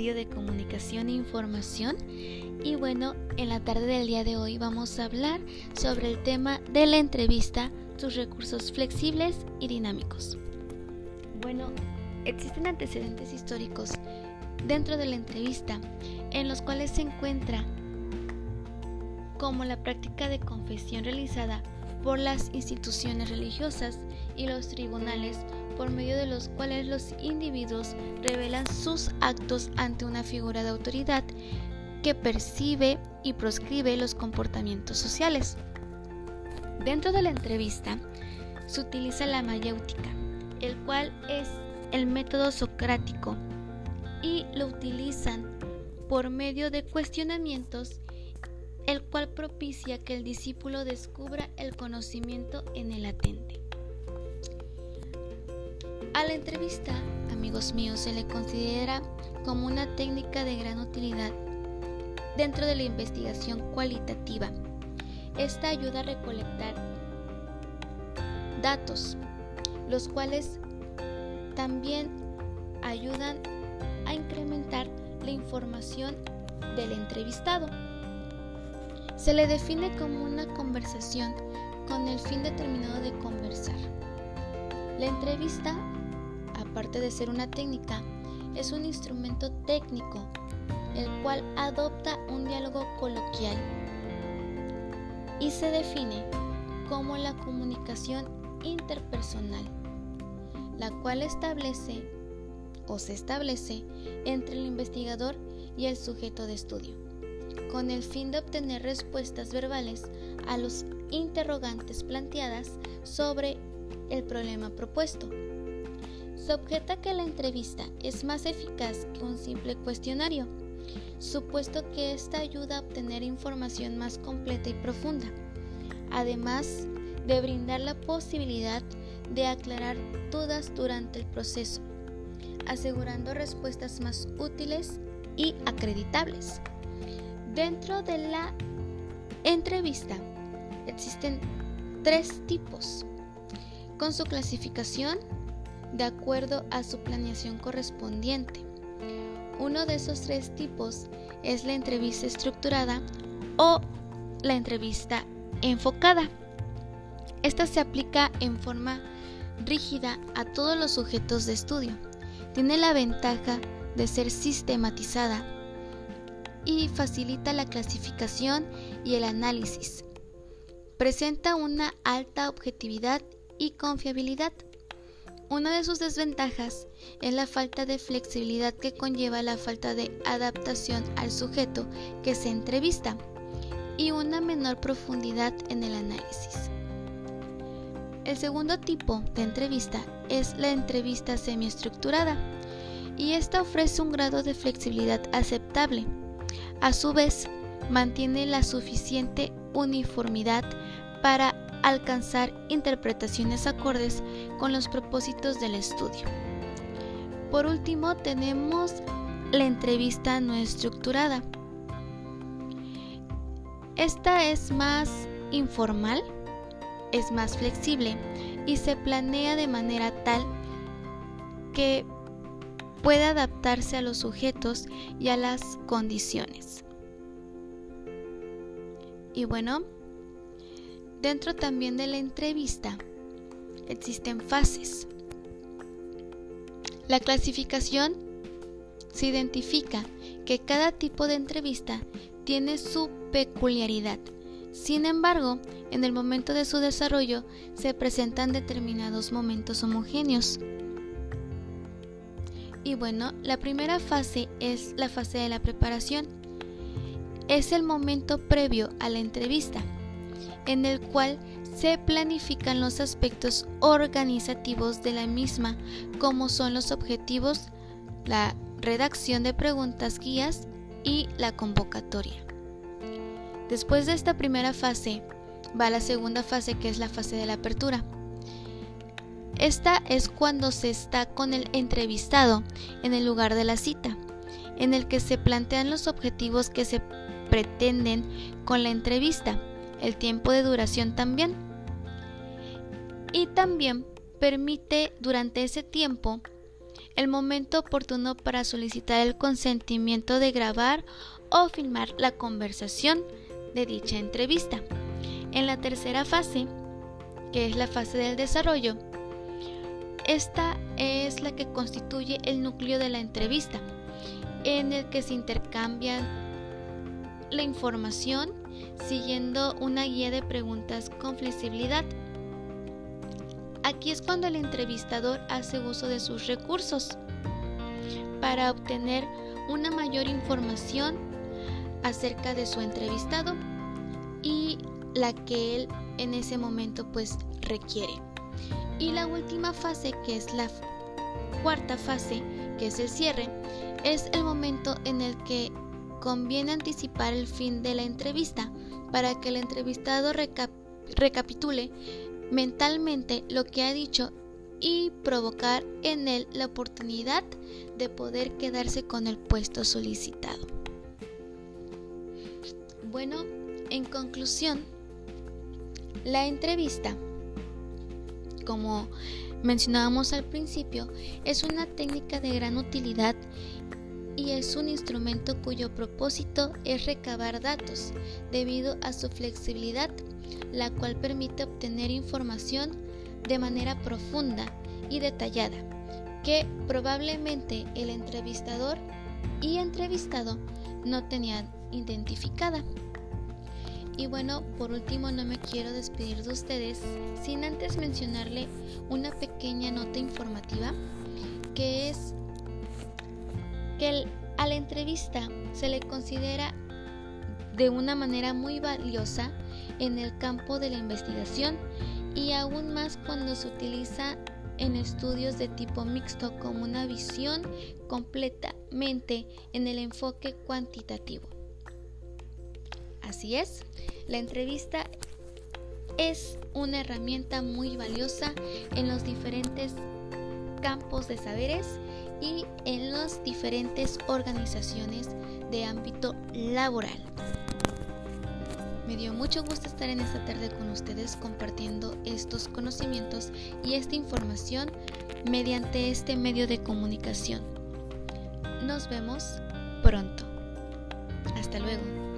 de comunicación e información. Y bueno, en la tarde del día de hoy vamos a hablar sobre el tema de la entrevista, sus recursos flexibles y dinámicos. Bueno, existen antecedentes históricos dentro de la entrevista en los cuales se encuentra como la práctica de confesión realizada por las instituciones religiosas y los tribunales por medio de los cuales los individuos revelan sus actos ante una figura de autoridad que percibe y proscribe los comportamientos sociales. Dentro de la entrevista se utiliza la mayéutica, el cual es el método socrático y lo utilizan por medio de cuestionamientos, el cual propicia que el discípulo descubra el conocimiento en el latente. A la entrevista, amigos míos, se le considera como una técnica de gran utilidad dentro de la investigación cualitativa. Esta ayuda a recolectar datos, los cuales también ayudan a incrementar la información del entrevistado. Se le define como una conversación con el fin determinado de conversar. La entrevista aparte de ser una técnica, es un instrumento técnico, el cual adopta un diálogo coloquial y se define como la comunicación interpersonal, la cual establece o se establece entre el investigador y el sujeto de estudio, con el fin de obtener respuestas verbales a los interrogantes planteadas sobre el problema propuesto. Se objeta que la entrevista es más eficaz que un simple cuestionario, supuesto que esta ayuda a obtener información más completa y profunda, además de brindar la posibilidad de aclarar dudas durante el proceso, asegurando respuestas más útiles y acreditables. Dentro de la entrevista existen tres tipos, con su clasificación de acuerdo a su planeación correspondiente. Uno de esos tres tipos es la entrevista estructurada o la entrevista enfocada. Esta se aplica en forma rígida a todos los sujetos de estudio. Tiene la ventaja de ser sistematizada y facilita la clasificación y el análisis. Presenta una alta objetividad y confiabilidad. Una de sus desventajas es la falta de flexibilidad que conlleva la falta de adaptación al sujeto que se entrevista y una menor profundidad en el análisis. El segundo tipo de entrevista es la entrevista semiestructurada y esta ofrece un grado de flexibilidad aceptable. A su vez, mantiene la suficiente uniformidad para alcanzar interpretaciones acordes con los propósitos del estudio. Por último, tenemos la entrevista no estructurada. Esta es más informal, es más flexible y se planea de manera tal que puede adaptarse a los sujetos y a las condiciones. Y bueno, Dentro también de la entrevista existen fases. La clasificación se identifica que cada tipo de entrevista tiene su peculiaridad. Sin embargo, en el momento de su desarrollo se presentan determinados momentos homogéneos. Y bueno, la primera fase es la fase de la preparación. Es el momento previo a la entrevista en el cual se planifican los aspectos organizativos de la misma, como son los objetivos, la redacción de preguntas guías y la convocatoria. Después de esta primera fase, va la segunda fase que es la fase de la apertura. Esta es cuando se está con el entrevistado en el lugar de la cita, en el que se plantean los objetivos que se pretenden con la entrevista el tiempo de duración también. Y también permite durante ese tiempo el momento oportuno para solicitar el consentimiento de grabar o filmar la conversación de dicha entrevista. En la tercera fase, que es la fase del desarrollo, esta es la que constituye el núcleo de la entrevista, en el que se intercambian la información siguiendo una guía de preguntas con flexibilidad. Aquí es cuando el entrevistador hace uso de sus recursos para obtener una mayor información acerca de su entrevistado y la que él en ese momento pues requiere. Y la última fase, que es la cuarta fase, que es el cierre, es el momento en el que conviene anticipar el fin de la entrevista para que el entrevistado recapitule mentalmente lo que ha dicho y provocar en él la oportunidad de poder quedarse con el puesto solicitado. Bueno, en conclusión, la entrevista, como mencionábamos al principio, es una técnica de gran utilidad y es un instrumento cuyo propósito es recabar datos debido a su flexibilidad, la cual permite obtener información de manera profunda y detallada que probablemente el entrevistador y entrevistado no tenían identificada. Y bueno, por último no me quiero despedir de ustedes sin antes mencionarle una pequeña nota informativa que es que a la entrevista se le considera de una manera muy valiosa en el campo de la investigación y aún más cuando se utiliza en estudios de tipo mixto como una visión completamente en el enfoque cuantitativo. Así es, la entrevista es una herramienta muy valiosa en los diferentes campos de saberes y en las diferentes organizaciones de ámbito laboral. Me dio mucho gusto estar en esta tarde con ustedes compartiendo estos conocimientos y esta información mediante este medio de comunicación. Nos vemos pronto. Hasta luego.